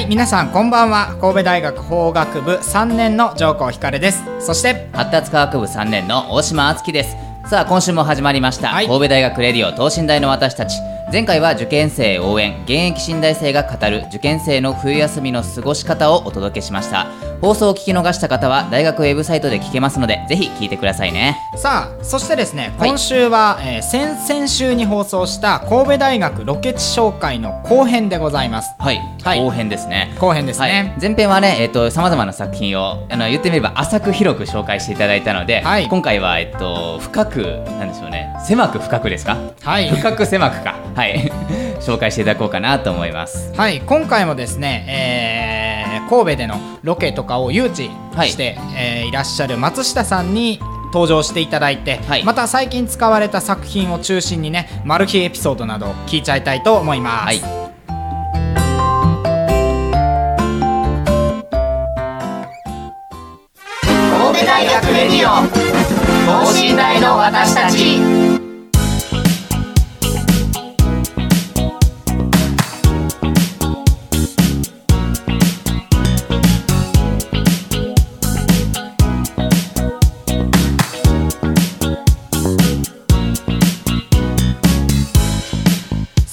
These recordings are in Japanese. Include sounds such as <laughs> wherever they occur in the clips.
はい皆さんこんばんは。神戸大学法学部3年の上皇光です。そして発達科学部3年の大島敦樹です。さあ今週も始まりました、はい。神戸大学レディオ等身大の私たち前回は受験生応援現役新大生が語る受験生の冬休みの過ごし方をお届けしました。放送を聞き逃した方は大学ウェブサイトで聞けますのでぜひ聞いてくださいね。さあそしてですねはい今週は、えー先々週に放送した神戸大学ロケ地紹介の後編でございます。はい、はい。後編ですね。後編ですね、はい、前編はね、えっと、さまざまな作品をあの言ってみれば浅く広く紹介していただいたので、はい。今回は、えっと、深くなんでしょうね。狭く深くですか？はい。深く狭くかはい。<laughs> 紹介していただこうかなと思います。はい、今回もですね、えー神戸でのロケとかを誘致して、い。えーいらっしゃる松下さんに登場していただいて、はい。また最近使われた作品を中心にねマル秘エピソードなどを聞いちゃいたいと思います。はい。神戸大学レディオ等身大の私たち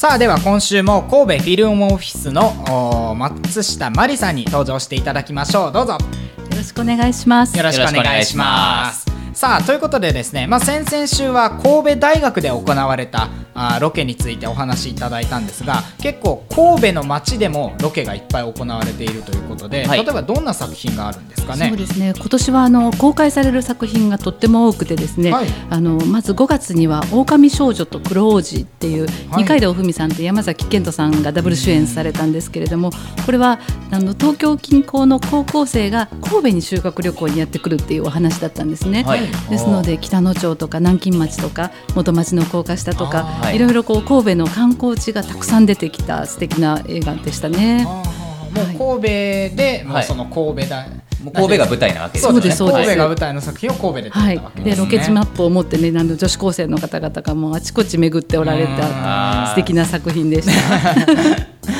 さあでは今週も神戸フィルムオフィスの松下真理さんに登場していただきましょうどうぞよろしくお願いします。よろしくお願いします。さあということでですね、まあ、先々週は神戸大学で行われたあーロケについてお話しいただいたんですが結構神戸の街でもロケがいっぱい行われているということで、はい例えばどんな作品があるんですかね？そうですね。今年はあの公開される作品がとっても多くてですね。はいあのまず5月には狼少女と黒王子っていうはい二階堂ふみさんと山崎賢人さんがダブル主演されたんですけれども、これはあの東京近郊の高校生が神戸に修学旅行にやってくるっていうお話だったんですね。はいですので北野町とか南京町とか元町の高架下とか、はい。いろいろこう神戸の観光地がたくさん出てきた素敵な映画でしたね。もう神戸で、もうその神戸大、もう神戸が舞台なわけですそうですね。そうですそうです神戸が舞台の作品を神戸で撮はいったわけ、ですね、でロケ地マップを持ってねあの女子高生の方々がもうあちこち巡っておられあたー。素敵な作品でした。<laughs>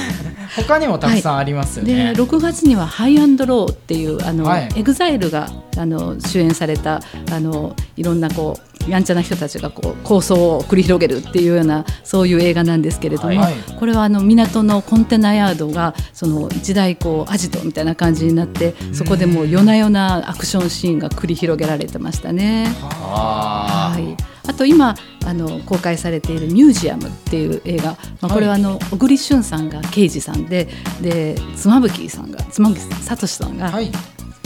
他にもたくさんありますよね、で6月には「ハイアンドロー」っていうあの、はい。 EXILE があの主演されたあのいろんなこうやんちゃな人たちがこう抗争を繰り広げるっていうようなそういう映画なんですけれども、はい。これはあの港のコンテナヤードがその時代こうアジトみたいな感じになってそこでもう夜な夜なアクションシーンが繰り広げられてましたね。あはい、あと今あの公開されている「ミュージアム」っていう映画、まあ、これはあの、小栗旬さんが刑事さんでで妻夫木さんが妻夫木聡さんがはい。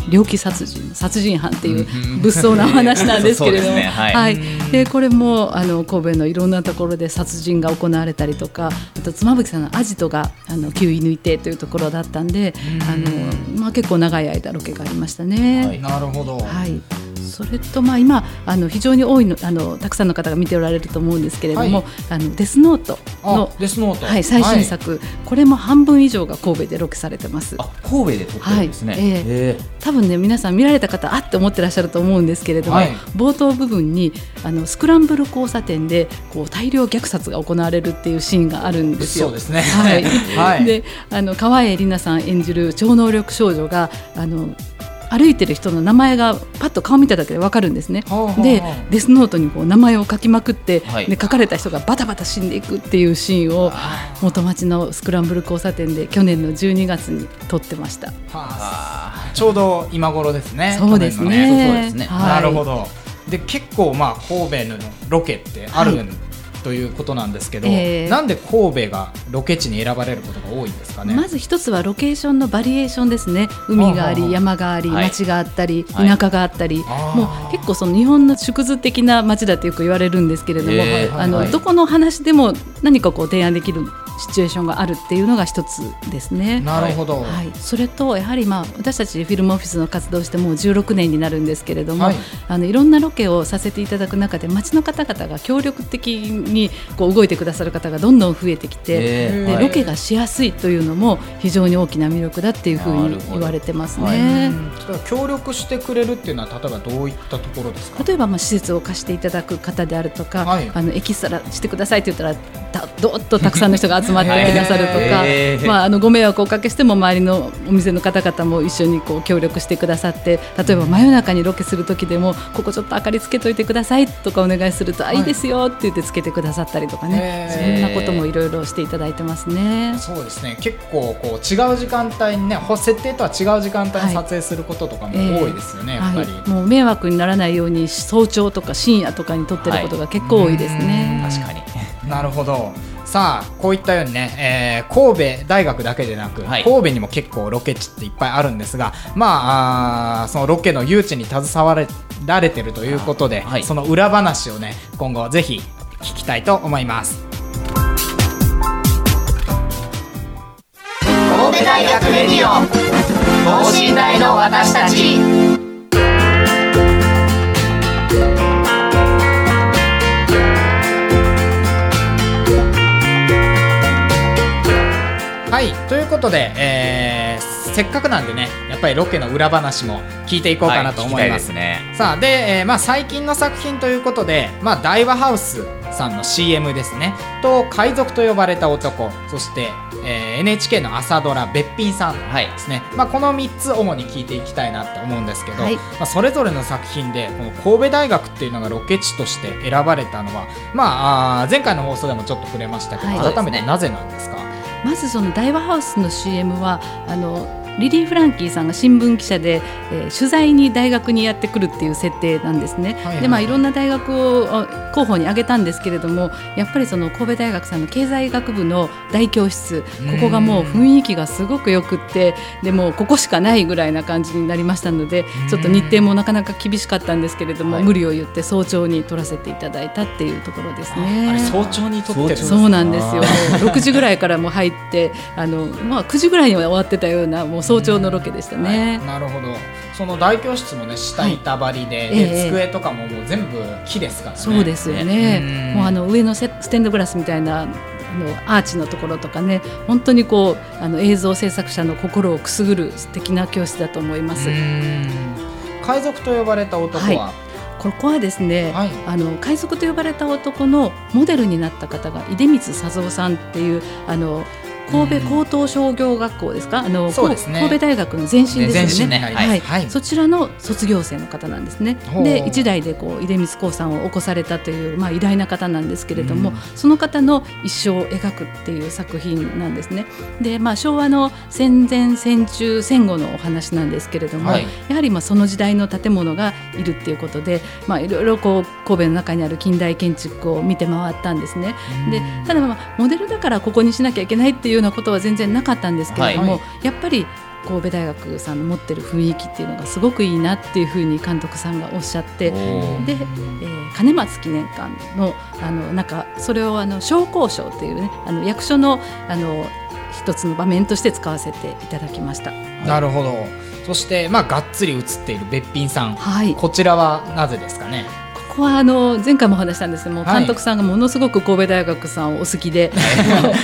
猟奇殺人殺人犯っていう物騒なお話なんですけれども、ね。はい。はい、でこれもあの神戸のいろんなところで殺人が行われたりとかあと妻夫木さんのアジトがあの吸い抜いてというところだったんであの、まあ、結構長い間ロケがありましたね。はい。なるほど、はい、それとまあ今あの非常に多いのあのたくさんの方が見ておられると思うんですけれども、はい。あのデスノートのあデスノート。はい、最新作、これも半分以上が神戸でロケされてます。あ神戸で撮ってるんですね、はい。ええ。多分ね皆さん見られた方あって思ってらっしゃると思うんですけれども、はい。冒頭部分にあのスクランブル交差点でこう大量虐殺が行われるっていうシーンがあるんですよ。そうですね。はい。<laughs> はい。であの川栄李奈さん演じる超能力少女があの歩いてる人の名前がパッと顔見ただけで分かるんですね。はあはあでデスノートにこう名前を書きまくって、はい。で書かれた人がバタバタ死んでいくっていうシーンを元町のスクランブル交差点で去年の12月に撮ってました。はあ。ちょうど今頃ですね。そうですね。そうですね。はい。なるほど。で結構まあ神戸のロケってあるんということなんですけど、えーなんで神戸がロケ地に選ばれることが多いんですかね？まず一つはロケーションのバリエーションですね。海があり山がありはい。町があったりはい。田舎があったり。あー。もう結構その日本の縮図的な町だとよく言われるんですけれどもえーあのはい。どこの話でも何かこう提案できるシチュエーションがあるっていうのが一つですね。なるほど、はい、それとやはり、まあ、私たちフィルムオフィスの活動してもう16年になるんですけれども、はい。い、あのいろんなロケをさせていただく中で町の方々が協力的にこう動いてくださる方がどんどん増えてきて、でえ。ーはい。ロケがしやすいというのも非常に大きな魅力だっていうふうに言われてますはい。ね。は協力してくれるっていうのは例えばどういったところですか？例えばまあ施設を貸していただく方であるとか、はい。あのエキストラしてくださいって言ったらだどっとたくさんの人が集まってくださるとか、へー。まあ、あのご迷惑をおかけしても周りのお店の方々も一緒にこう協力してくださって例えば真夜中にロケする時でもここちょっと明かりつけといてくださいとかお願いすると、あはいいいですよって言ってつけてくださったりとかね。へそーんなこともいろいろしていただいてますね。そうですね。結構こう違う時間帯にねほ設定とは違う時間帯に撮影することとかも多いですよね、やっぱり、はい、もう迷惑にならないように早朝とか深夜とかに撮ってることが結構多いですね。確かに。<laughs> なるほどさあこういったようにね、えー神戸大学だけでなく、はい。神戸にも結構ロケ地っていっぱいあるんですがまあそのロケの誘致に携われられてるということで、はい。その裏話をね今後ぜひ聞きたいと思います。神戸大学レディオ等身大の私たちことで、えーせっかくなんでねやっぱりロケの裏話も聞いていこうかなと思います,、は聞きたですね。さあで、えーまあ、最近の作品ということで、まあ、大和ハウスさんの CM ですね。と海賊と呼ばれた男。そして、えー NHK の朝ドラ「べっぴんさん」はい。ですね、まあ、この3つ主に聞いていきたいなと思うんですけど、はい。まあ、それぞれの作品でこの神戸大学っていうのがロケ地として選ばれたのは、まあ、あー前回の放送でもちょっと触れましたけど、はい。改めてなぜなんですか？まずその大和ハウスの CM はあのリリー・フランキーさんが新聞記者で、えー取材に大学にやってくるっていう設定なんですね。はいはいでまあいろんな大学をあ候補に挙げたんですけれどもやっぱりその神戸大学さんの経済学部の大教室ここがもう雰囲気がすごくよくってでもうここしかないぐらいな感じになりましたのでちょっと日程もなかなか厳しかったんですけれども、はい無理を言って早朝に撮らせていただいたっていうところですね。早朝に撮ってそうなんですよ。もあう6時ぐらいからもう入って、あのまあ9時ぐらいには終わってたようなもう早朝のロケでしたね。なるほど。その大教室もね下板張りで,、はいでええ机とかももう全部木ですからね。そうですようん。ね。もうあの上のセステンドグラスみたいな。あのアーチのところとかね本当にこうあの映像制作者の心をくすぐる素敵な教室だと思います。うん。海賊と呼ばれた男は、ここはですね、はい。あの海賊と呼ばれた男のモデルになった方が出光佐三さんっていうあの神戸高等商業学校ですか、あのね。神戸大学の前身ですよね。前身になりますはい。はい。そちらの卒業生の方なんですね。で一代でこう出光興産を起こされたというまあ偉大な方なんですけれども、うん。その方の一生を描くっていう作品なんですね。でまあ昭和の戦前戦中戦後のお話なんですけれども、はい。やはりまあその時代の建物がいるっていうことで、まあいろいろこう神戸の中にある近代建築を見て回ったんですね。でただまあモデルだからここにしなきゃいけないっていうようなことは全然なかったんですけれども、はい。やっぱり神戸大学さんの持ってる雰囲気っていうのがすごくいいなっていうふうに監督さんがおっしゃってで、えー金松記念館のあのなんかそれをあの商工賞というねあの役所のあの一つの場面として使わせていただきました。なるほど。そしてまあがっつり映っているべっぴんさん。はい、こちらはなぜですかね？ここはあの前回もお話したんですけども、はい。監督さんがものすごく神戸大学さんをお好きで、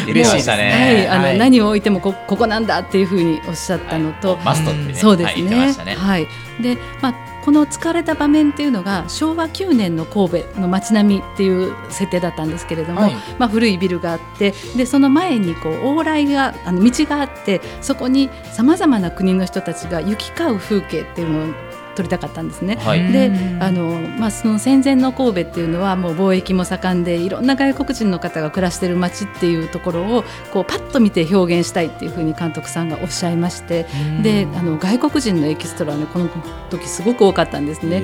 嬉しいですはい、ねあの、はい。何を置いてもこここなんだっていうふうにおっしゃったのと、マストってね。そうですね。はい。で、まあこの使われた場面っていうのが昭和9年の神戸の街並みっていう設定だったんですけれども、はい。まあ古いビルがあって、でその前にこう往来があの道があって、そこにさまざまな国の人たちが行き交う風景っていうの撮りたかったんですね。はい。であの、まあ、その戦前の神戸っていうのはもう貿易も盛んでいろんな外国人の方が暮らしてる街っていうところをこうパッと見て表現したいっていうふうに監督さんがおっしゃいましてであの外国人のエキストラはねこの時すごく多かったんですね。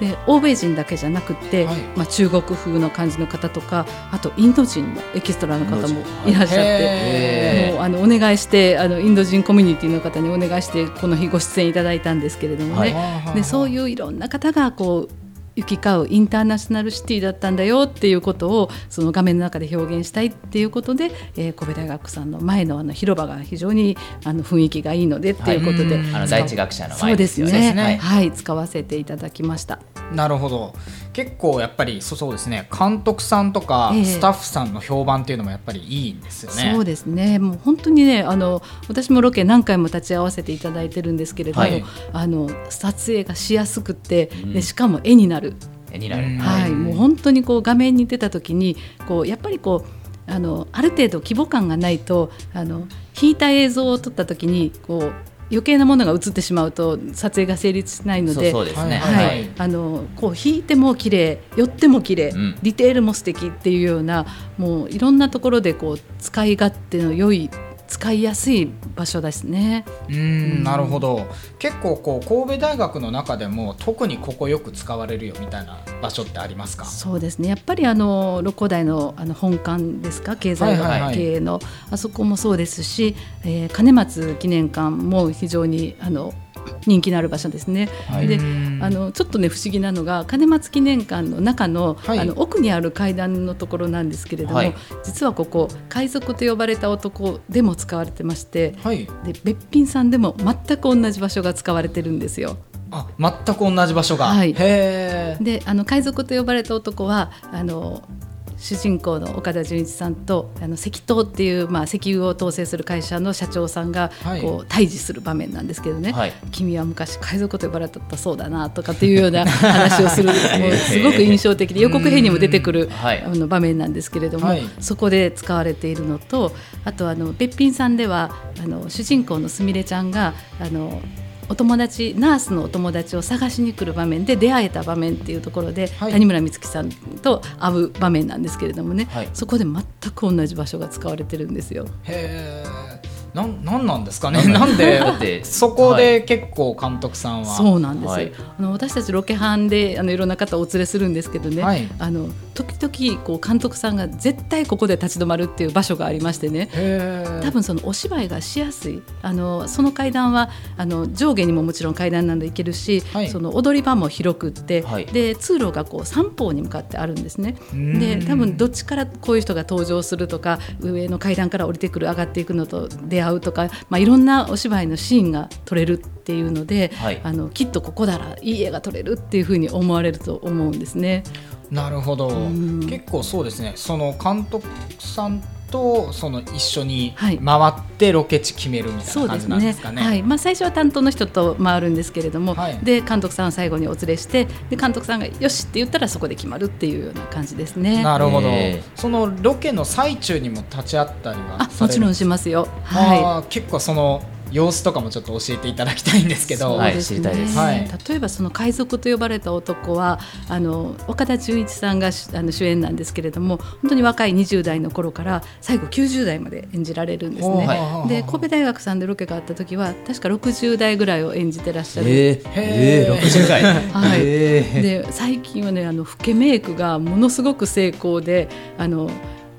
で欧米人だけじゃなくって、はい。まあ、中国風の感じの方とかあとインド人のエキストラの方もいらっしゃって。へもうあのお願いしてあのインド人コミュニティの方にお願いしてこの日ご出演いただいたんですけれどもね、はいでそういういろんな方がこう行き交うインターナショナルシティだったんだよっていうことをその画面の中で表現したいっていうことで、えー神戸大学さんの前のあの広場が非常にあの雰囲気がいいのでっていうことで、はいうん。あの第一学者のそう前でね。ですすよね。は、はいい。使わせていただきました。なるほど。結構やっぱりそうそうですね。監督さんとかええ。スタッフさんの評判っていうのもやっぱりいいんですよね。そうですね。もう本当にねあの私もロケ何回も立ち会わせていただいてるんですけれども、はい。あの撮影がしやすくて、でしかも絵になる、絵になる。うんはい、もう本当にこう画面に出た時にこうやっぱりこうあのある程度規模感がないとあの引いた映像を撮った時にこう余計なものが映ってしまうと撮影が成立しないので引いても綺麗寄っても綺麗、うん。ディテールも素敵っていうようなもういろんなところでこう使い勝手の良い使いやすい場所ですね。うーん。なるほど。結構こう神戸大学の中でも特にここよく使われるよみたいな場所ってありますか？そうですね。やっぱりあの六甲台のあの本館ですか？経済学系の、あそこもそうですし、えー金松記念館も非常にあの人気のある場所ですね。はい。でうん。あのちょっとね不思議なのが金松記念館の中の,、はい。あの奥にある階段のところなんですけれども、はい。実はここ海賊と呼ばれた男でも使われてましてはい。でべっぴんさんでも全く同じ場所が使われてるんですよ。あ全く同じ場所が、はい。であの海賊と呼ばれた男はあの主人公の岡田准一さんとあの石灯っていう、まあ、石油を統制する会社の社長さんがはい。こう対峙する場面なんですけどね、はい。君は昔海賊と呼ばれたそうだなとかっていうような話をするもうすごく印象的で予告編にも出てくる <laughs> はい。あの場面なんですけれども、はい。そこで使われているのとあとあのべっぴんさんではあの主人公のすみれちゃんがあのお友達ナースのお友達を探しに来る場面で出会えた場面っていうところで、はい谷村美月さんと会う場面なんですけれどもね、はいそこで全く同じ場所が使われてるんですよ。へえなんなんなんですかね？ななんで？<laughs> そこで結構監督さんは、そうなんですよ、はい。あの私たちロケハンであのいろんな方をお連れするんですけどね、はい。あの時々こう監督さんが絶対ここで立ち止まるっていう場所がありましてね。多分そのお芝居がしやすい。あのその階段はあの上下にももちろん階段なんで行けるし、はい。その踊り場も広くって、はい。で通路がこう三方に向かってあるんですね。ん。で多分どっちからこういう人が登場するとか上の階段から降りてくる上がっていくのと出会うとか、まあ、いろんなお芝居のシーンが撮れるっていうので、はい。あのきっとここならいい絵が撮れるっていうふうに思われると思うんですね。なるほど。ん。結構そうですね。その監督さんとその一緒にはい。回ってロケ地決めるみたいそうですな感じなんでねすかね。はい。まあ、最初は担当の人と回るんですけれども、はい。で監督さんを最後にお連れしてで監督さんがよしって言ったらそこで決まるっていうような感じですね。なるほど、へそのロケの最中にも立ち会ったりはあもちろんしますよ。あはー結構その様子とかもちょっと教えていただきたいんですけい。ど、はい知りたいです。はい。例えばその海賊と呼ばれた男はあの岡田准一さんがしあの主演なんですけれども本当に若い20代の頃から最後90代まで演じられるんですね。はい。で神戸大学さんでロケがあった時は確か60代ぐらいを演じてらっしゃる。ええーー、60代。はい。えー。で最近はねあの老けメイクがものすごく成功であの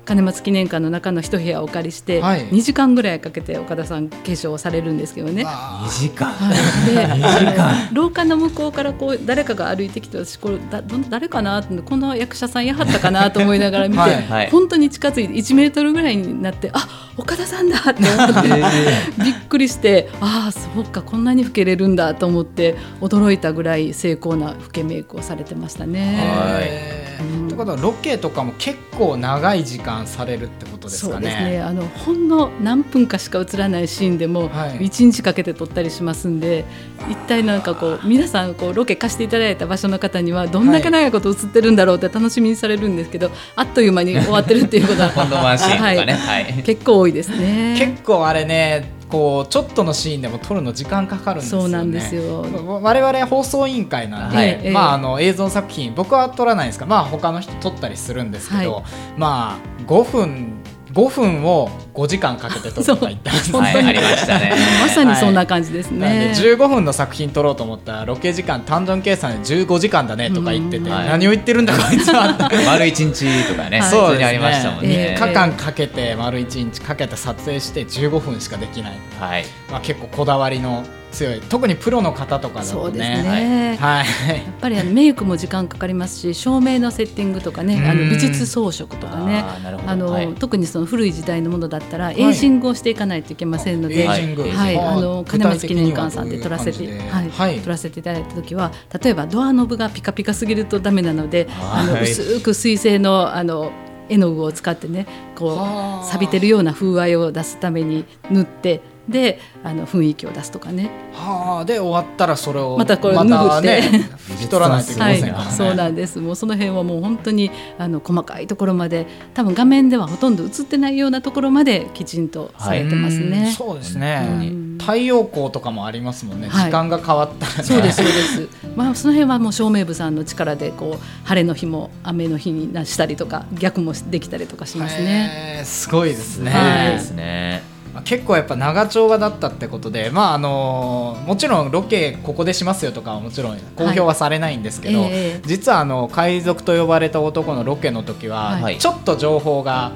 金松記念館の中の一部屋をお借りして、はい。2時間ぐらいかけて岡田さん化粧をされるんですけどね。あ。2時間。はい、で <laughs> 廊下の向こうからこう誰かが歩いてきて私これだどん誰かなってこの役者さんやはったかなと思いながら見て、はい。はい。本当に近づいて1メートルぐらいになってあ岡田さんだって思って <laughs> びっくりしてああそうかこんなに老けれるんだと思って驚いたぐらい精巧な老けメイクをされてましたね。はい。へーってことはロケとかも結構長い時間されるってことですそうかですねね。あのほんの何分かしか映らないシーンでもはい1日かけて撮ったりしますんで、一体なんかこう皆さんこうロケ貸していただいた場所の方にはどんだけ長いこと映ってるんだろうって楽しみにされるんですけど、あっという間に終わってるっていうことは。<laughs> 結構多いですね。結構あれねこうちょっとのシーンでも撮るの時間かかるんですよね。そうなんですよ。我々放送委員会なんで、はい。ええ。まああの映像作品僕は撮らないんですが、まあ他の人撮ったりするんですけど、はい。まあ5分5分を5時間かけて撮るとか言ってますそう。はい、ありましたね。まさにそんな感じですなんでね。15分の作品撮ろうと思ったらロケ時間単純計算で15時間だねとか言ってて、うん。はい。何を言ってるんだこいつは <laughs> 丸一日とかね、はい。普通にありましたもんね。3日間かけて丸1日かけて撮影して15分しかできない、はい。まあ、結構こだわりの強い。特にプロの方とかだとそうですね。ね。はい、やっぱりあのメイクも時間かかりますし照明のセッティングとかねあうん。の美術装飾とかね。あーなるほど。あの、はい。特にその古い時代のものだったらエイジングをしていかないといけませんので、はい、はあの金松記念館さんで撮らせて、はい。撮らせていただいた時は例えばドアノブがピカピカすぎるとダメなので、あのはい薄く水性のあの絵の具を使ってねこはあ。う錆びてるような風合いを出すために塗ってであの雰囲気を出すとかね。はあで終わったらそれをまたこれまたね拭って拭き取らないといけまはいせんからね、、そうなんです。もうその辺はもう本当にあの細かいところまで、多分画面ではほとんど映ってないようなところまできちんとされてますうんね。そうですねうん太陽光とかもありますもんね、はい時間が変わったらねそうですそうです。まあその辺はもう照明部さんの力でこう晴れの日も雨の日になしたりとか逆もできたりとかしますね。すごいですね、はいですね。まあ結構やっぱ長丁場だったってことで、まああのもちろんロケここでしますよとかはもちろん公表はされないんですけど、はい。ええ。実はあの海賊と呼ばれた男のロケの時は、はい。ちょっと情報が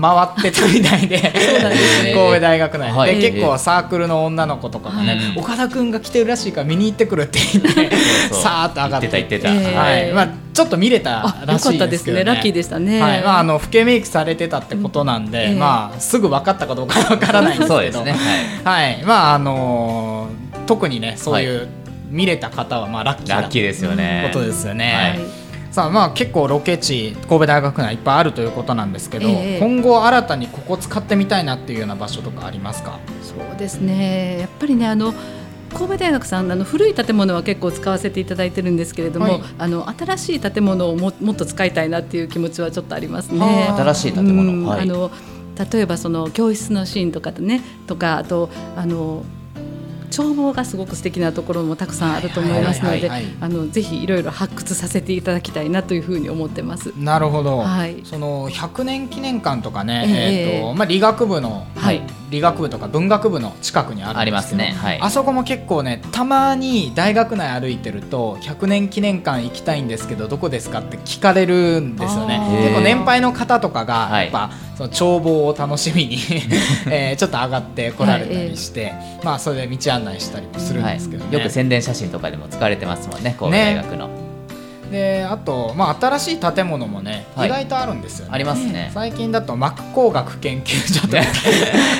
回ってたみたいでね。神戸大学内で、はい。結構サークルの女の子とかもね、はい。岡田君が来てるらしいから見に行ってくるって言って <laughs> <laughs> さーっと上がって。言ってた言ってた。はい。まあ、ちょっと見れたあ、らしいですけど、ね、ですね。ラッキーでしたね。はい。まあ、あの老けメイクされてたってことなんで、うん。ええ。まあ、すぐ分かったかどうかわからないんですけど。ね。はい。はい。まああのー特にねそういう、見れた方はまあラッキーなラッキーですよね。ことですよね。はいさあまあ結構ロケ地神戸大学内いっぱいあるということなんですけど、ええ今後新たにここ使ってみたいなっていうような場所とかありますか？そうですね。やっぱりねあの神戸大学さんあの古い建物は結構使わせていただいてるんですけれども、はいあの新しい建物をももっと使いたいなっていう気持ちはちょっとありますね。は新しい建うん物。はい。あの例えばその教室のシーンとかでねとかあとあの眺望がすごく素敵なところもたくさんあると思いますのであのぜひいろいろ発掘させていただきたいなというふうに思ってます。なるほど、はい。その100年記念館とかね、ええ。えーとまあ、理学部の、はい理学部とか文学部の近くにあるんですありますね。はい。あそこも結構ねたまに大学内歩いてると100年記念館行きたいんですけどどこですかって聞かれるんですよね。結構年配の方とかがはい。やっぱ、その眺望を楽しみに、<laughs> えーちょっと上がってこられたりして、まあそれで道案内したりもするんですけどね、よく宣伝写真とかでも使われてますもんね、神戸大学の。であと、まあ、新しい建物もね、はい。意外とあるんですよね。ありますね。最近だと膜工学研究所と <laughs>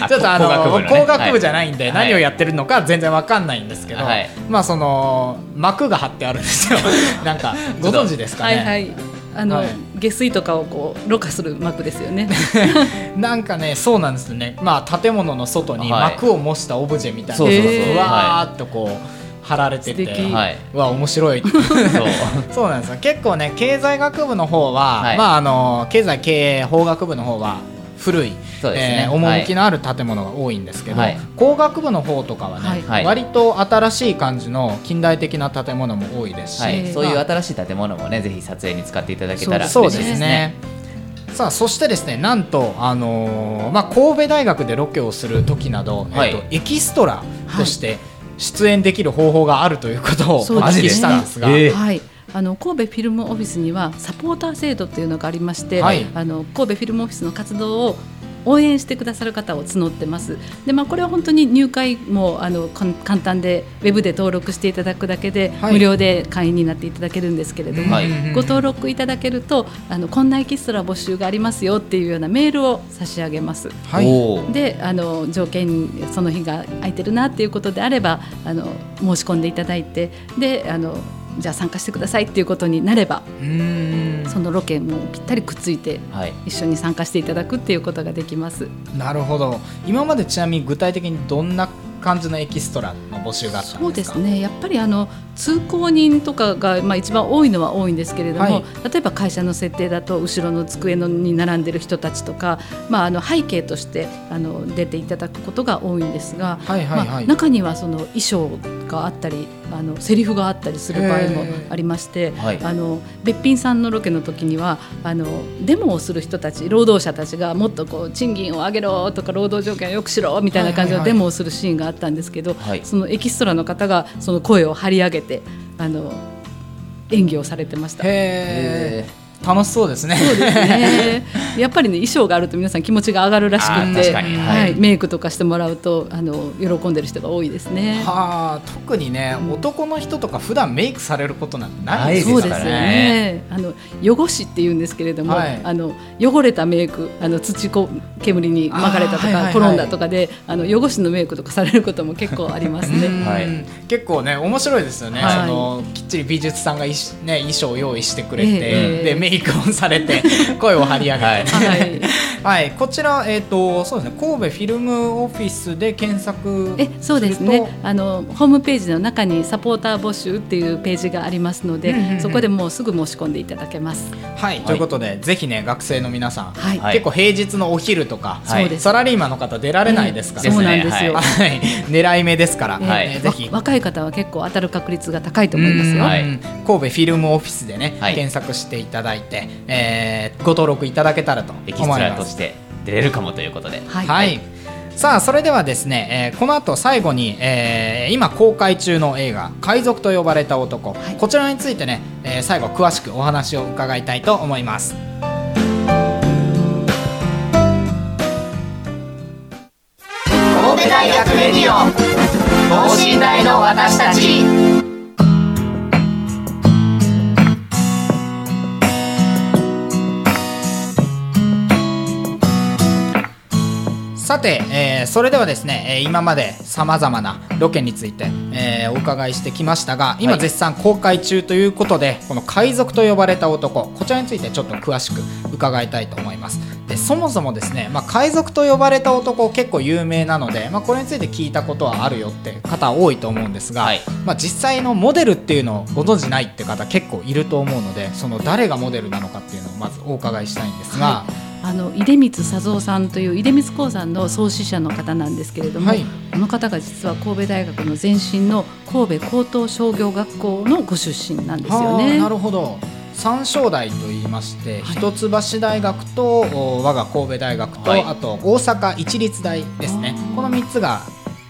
ちょっとあの工学部のね。工学部じゃないんで、はい。何をやってるのか全然わかんないんですけど、はい。まあその膜が張ってあるんですよ。<laughs> なんかご存知ですかね、はいはい。あの、はい。下水とかをこうろ過する膜ですよね。<laughs> なんかねそうなんですよね。まあ建物の外にはい。膜を模したオブジェみたいな。そうのがそうわーっとこう貼られてて、はい。うわ面白い。そう。<laughs> そうなんですよ。結構ね経済学部の方は、はい。まああの経済経営法学部の方は古い、ね。えー趣のある建物が多いんですけど、はい。工学部の方とかはね、はい。はい割と新しい感じの近代的な建物も多いですし、はい、えー。そういう新しい建物もね、ぜひ撮影に使っていただけたらそうで嬉しいですすね。ね。。さあそしてですねなんと、あのーまあ、神戸大学でロケをする時など、はいえっとエキストラとして出演できる方法があるということをお聞きしたんですが、はい。あの神戸フィルムオフィスにはサポーター制度っていうのがありまして、はい。あの神戸フィルムオフィスの活動を応援してくださる方を募ってます。で、まあこれは本当に入会もあの簡単でウェブで登録していただくだけで、はい無料で会員になっていただけるんですけれども、はいご登録いただけるとあのこんなエキストラ募集がありますよっていうようなメールを差し上げます。はいであの条件その日が空いてるなっていうことであればあの申し込んでいただいてであのじゃあ参加してくださいっていうことになればそのロケもぴったりくっついてはい。一緒に参加していただくっていうことができます。なるほど。今までちなみに具体的にどんな感じのエキストラの募集がそうですね。やっぱりあの通行人とかが、まあ、一番多いのは多いんですけれども、はい。例えば会社の設定だと後ろの机のに並んでる人たちとか、まあ、あの背景としてあの出ていただくことが多いんですが、はいはいはい。まあ、中にはその衣装があったりあのセリフがあったりする場合もありまして、はい。あのべっぴんさんのロケの時にはあのデモをする人たち労働者たちがもっとこう賃金を上げろとか労働条件を良くしろみたいな感じのデモをするシーンがあったんですけど、はい。そのエキストラの方がその声を張り上げてあの演技をされてました。楽しそうですね。そうですね。<laughs> やっぱりね衣装があると皆さん気持ちが上がるらしくて、確かに。ははい。い、メイクとかしてもらうとあの喜んでる人が多いですね。はあ特にね、男の人とか普段メイクされることなんてないですそうですよからね。ね。あの汚しって言うんですけれども、はい。あの汚れたメイク、あの土こ煙に巻かれたとか、あーはいはいはい。転んだとかで、あの汚しのメイクとかされることも結構ありますね。うん。はい。結構ね面白いですよね、はい。そのきっちり美術さんがいし、ね、衣装を用意してくれて、ええ。でメイクをされて <laughs> 声を張り上げて、はい。はい。はい、こちら、えーとそうですね、神戸フィルムオフィスで検索えそうですね。あのホームページの中にサポーター募集っていうページがありますので、うんうんうん。そこでもうすぐ申し込んでいただけます。はい、ということで、ぜひね学生の皆さん、はい。はい。結構平日のお昼とか、はいサラリーマンの方出られないですから、そうなんですよ。はい、狙い目ですから、えぜひ。わ若い方は結構当たる確率が高いと思いますよ。神戸フィルムオフィスでね、はい。検索していただいて、えーご登録いただけたらと思います。して出れるかもということで。はい。はい、さあそれではですね、えーこの後最後に、えー今公開中の映画「海賊と呼ばれた男」はい。こちらについてね、えー最後詳しくお話を伺いたいと思います。神戸大学レディオ等身大の私たちさて、えーそれではですね、えー今までさまざまなロケについて、えーお伺いしてきましたが今はい。絶賛公開中ということで、この海賊と呼ばれた男こちらについてちょっと詳しく伺いたいと思います。でそもそもですね、まあ、海賊と呼ばれた男結構有名なので、まあ、これについて聞いたことはあるよって方多いと思うんですが、はい。まあ、実際のモデルっていうのをご存じないって方結構いると思うのでその誰がモデルなのかっていうのをまずお伺いしたいんですが、はあの出光佐三さんという出光興産の創始者の方なんですけれども、はい。この方が実は神戸大学の前身の神戸高等商業学校のご出身なんですよはあね。なるほど。三正大と言いまして、一橋大学とお我が神戸大学と、はい。あと大阪一律大ですね。この3つが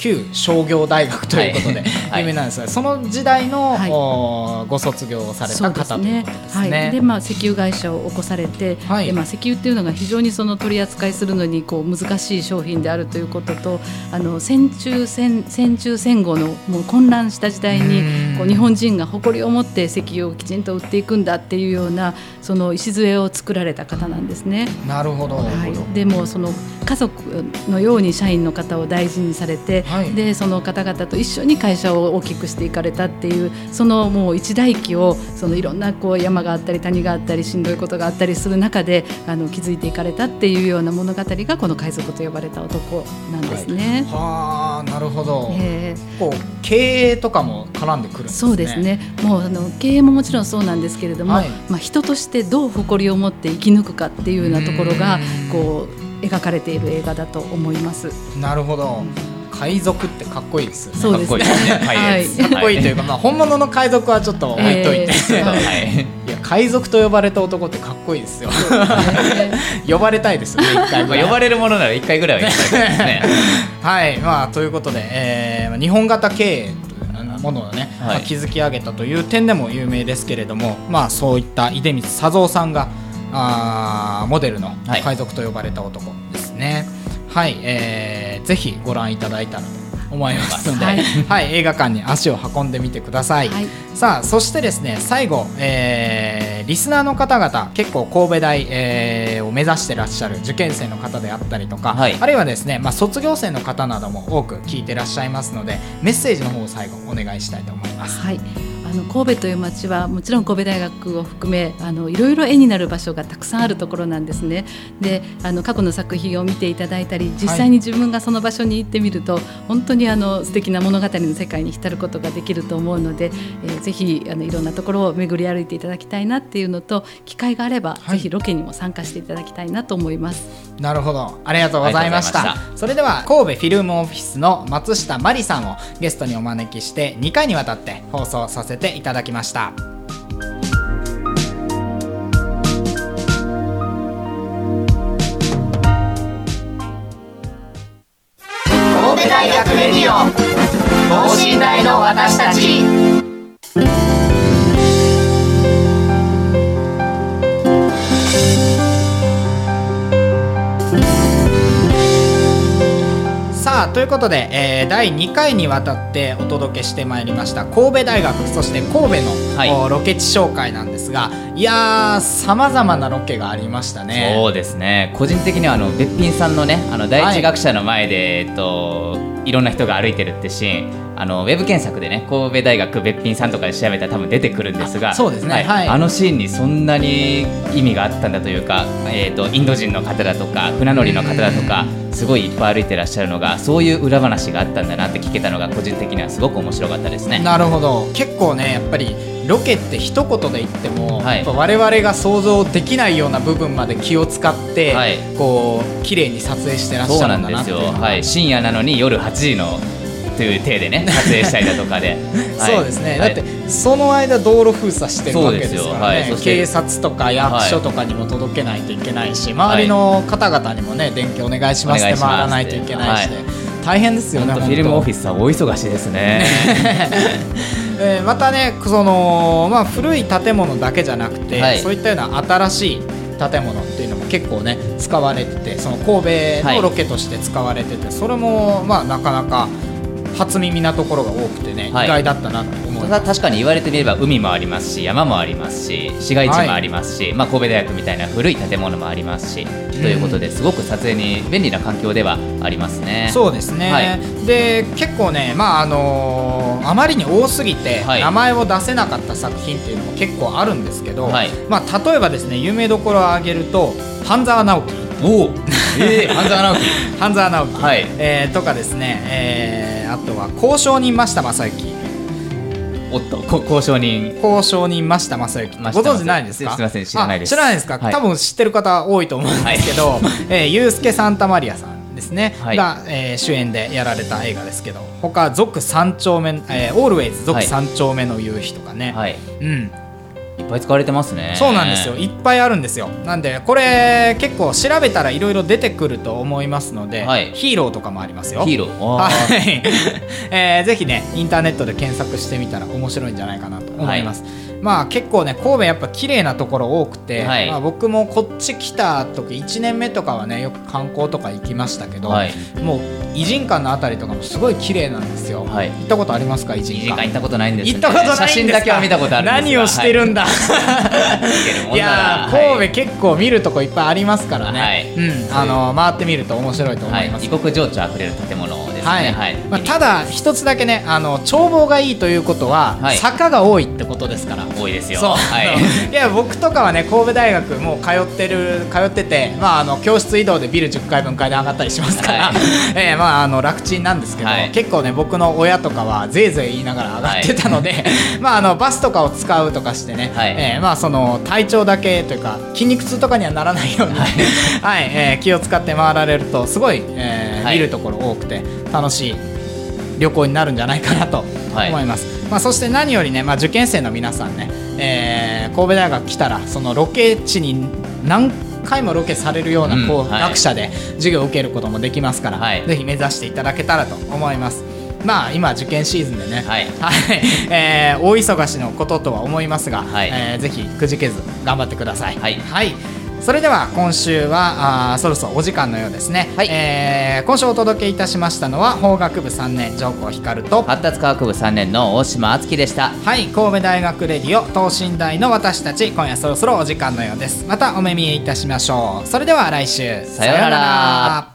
旧商業大学ということで、はい。有名なんですが、その時代の、はい。おご卒業をされた方というすねことですはい、ね。でまあ石油会社を起こされて、はい。でまあ石油っていうのが非常にその取り扱いするのにこう難しい商品であるということとあの戦中戦戦中戦後のもう混乱した時代うん。にこう日本人が誇りを持って石油をきちんと売っていくんだっていうようなその礎を作られた方なんですね。なるほど、はい、でもその家族のように社員の方を大事にされて、はい。でその方々と一緒に会社を大きくしていかれたっていうそのもう一代記をそのいろんなこう山があったり谷があったりしんどいことがあったりする中であの築いていかれたっていうような物語がこの海賊と呼ばれた男なんですね。はあなるほど、えーこう経営とかも絡んでくるんですね。そうですね。もうあの経営ももちろんそうなんですけれども、はい。まあ、人としてどう誇りを持って生き抜くかっていうようなところがうん。こう描かれている映画だと思います。なるほど。海賊ってかっこいいですよね。そうですね。かっこいいですね。はい。ですかっこいいというか、まあ、本物の海賊はちょっと置いといて、えーはい。いや海賊と呼ばれた男ってかっこいいですよ。呼ばれたいですね一回。ぐまあ呼ばれるものなら一回ぐらいは行きたいですね。はい。まあということで、えー日本型経営というものをね、はい。まあ築き上げたという点でも有名ですけれどもまあそういった出光佐三さんがあーモデルのはい。海賊と呼ばれた男ですね。はい、えーぜひご覧いただいたらと思いますので、ははいい映画館に足を運んでみてください、はい。さあそしてですね最後、えーリスナーの方々結構神戸大、えーを目指してらっしゃる受験生の方であったりとか、はい。あるいはですね、まあ、卒業生の方なども多く聞いてらっしゃいますのでメッセージの方を最後お願いしたいと思います。はい、の神戸という町はもちろん神戸大学を含めあのいろいろ絵になる場所がたくさんあるところなんですね。であの過去の作品を見ていただいたり実際に自分がその場所に行ってみると、本当にあの素敵な物語の世界に浸ることができると思うので、えー、ぜひあのいろんなところを巡り歩いていただきたいなっていうのと機会があれば、はい。ぜひロケにも参加していただきたいなと思います。なるほど。ありがとうございました。それでは神戸フィルムオフィスの松下真理さんをゲストにお招きして2回にわたって放送させていただきました。神戸大学レディオ等身大の私たち。ということで、えー第2回にわたってお届けしてまいりました神戸大学そして神戸の、はい。おロケ地紹介なんですがいやーさまざまなロケがありましたね。そうですね。個人的にはあのべっぴんさんのねあの第一学者の前で、えっといろんな人が歩いてるってシーン。あのウェブ検索でね神戸大学べっぴんさんとかで調べたら多分出てくるんですがあそうですね。はい。はい。あのシーンにそんなに意味があったんだというか、えっとインド人の方だとか船乗りの方だとかすごいいっぱい歩いてらっしゃるのがそういう裏話があったんだなって聞けたのが個人的にはすごく面白かったですね。なるほど。結構ねやっぱりロケって一言で言っても、はい。我々が想像できないような部分まで気を使って、はい。こう綺麗に撮影してらっしゃるんだなっていう。はい、深夜なのに夜8時のという体でね <laughs> 撮影したりだとかで、はい。そうですね、はい。だってその間道路封鎖してるわけですからはい。警察とか役所とかにも届けないといけないし、周りの方々にもね電気お願いしますって回らないといけないし、はい。大変ですよねフィルムオフィス、スは大忙しですね。えーまたねその、まあ、古い建物だけじゃなくて、はい。そういったような新しい建物っていうのも結構ね使われててその神戸のロケとして使われてて、それもまあなかなか初耳なところが多くてね、はい。意外だったなと思います確かに言われてみれば海もありますし山もありますし市街地もありますし、まあ、神戸大学みたいな古い建物もありますし、ということですごく撮影に便利な環境ではありますね。そうですね、はい。で結構ね、まああのーあまりに多すぎてはい。名前を出せなかった作品っていうのも結構あるんですけど、はい。まあ、例えばですね有名どころを挙げると半沢直樹おお、<laughs> えー、半沢直樹。半沢直樹、はい。えーとかですね、えーあとは交渉人増田正幸。おっと、こ交渉人。交渉人増田正幸。ご存知ないですか？すいません知らないです。あ知らないですか、はい。多分知ってる方多いと思うんですけど、<laughs> えー、ユースケ・サンタマリアさんですね、はい。が、えー主演でやられた映画ですけど他続三丁目、えー、オールウェイズ続はい。三丁目の夕日とかね、はい。うん、いっぱい使われてますね。そうなんですよ。いっぱいあるんですよ。なんでこれ結構調べたらいろいろ出てくると思いますので、はい。ヒーローとかもありますよ。ヒーロー。はい、<laughs> えーぜひねインターネットで検索してみたら面白いんじゃないかなと思います、まあ結構ね神戸やっぱ綺麗なところ多くて、はい。まあ、僕もこっち来た時1年目とかはねよく観光とか行きましたけど、はい。もう偉人館のあたりとかもすごい綺麗なんですよ、はい。行ったことありますか偉人館？間行ったことないんですよね。行ったことないんですか？写真だけは見たことある何をしてるんだ、はいいやー神戸結構見るとこいっぱいありますからね、はい。うん、あの回ってみると面白いと思はいい、ます、異国情緒あふれる建物ですね。はい。はい。まあ、ただ一つだけねあの眺望がいいということは、はい。坂が多いってことですから。多いですよ。そう、はい。い、や僕とかはね神戸大学もう通ってる通ってて、まあ、あの教室移動でビル10階分階で上がったりしますから、はい。<laughs> えーまあ、あの楽ちんなんですけど、はい。結構ね僕の親とかはぜいぜい言いながら上がってたので、<laughs> まあ、あのバスとかを使うとかしてね、はい。えーまあ、その体調だけというか筋肉痛とかにはならないように、はい。えー気を使って回られるとすごい、えーはい。見るところ多くて楽しい旅行になるんじゃないかなとはい。思います、まあ、そして何よりね、まあ、受験生の皆さんね、えー神戸大学来たらそのロケ地に何回もロケされるようなこう、学者で授業を受けることもできますから、はい。ぜひ目指していただけたらと思います。まあ今受験シーズンでね、はい。えー大忙しのこととは思いますが、はい。えーぜひくじけず頑張ってください。はいそれでは今週はあーそろそろお時間のようですね、はい。えー今週お届けいたしましたのは法学部3年上皇光と発達科学部3年の大島敦樹でした。はい神戸大学レディオ等身大の私たち今夜そろそろお時間のようです。またお目見えいたしましょう。それでは来週。さようなら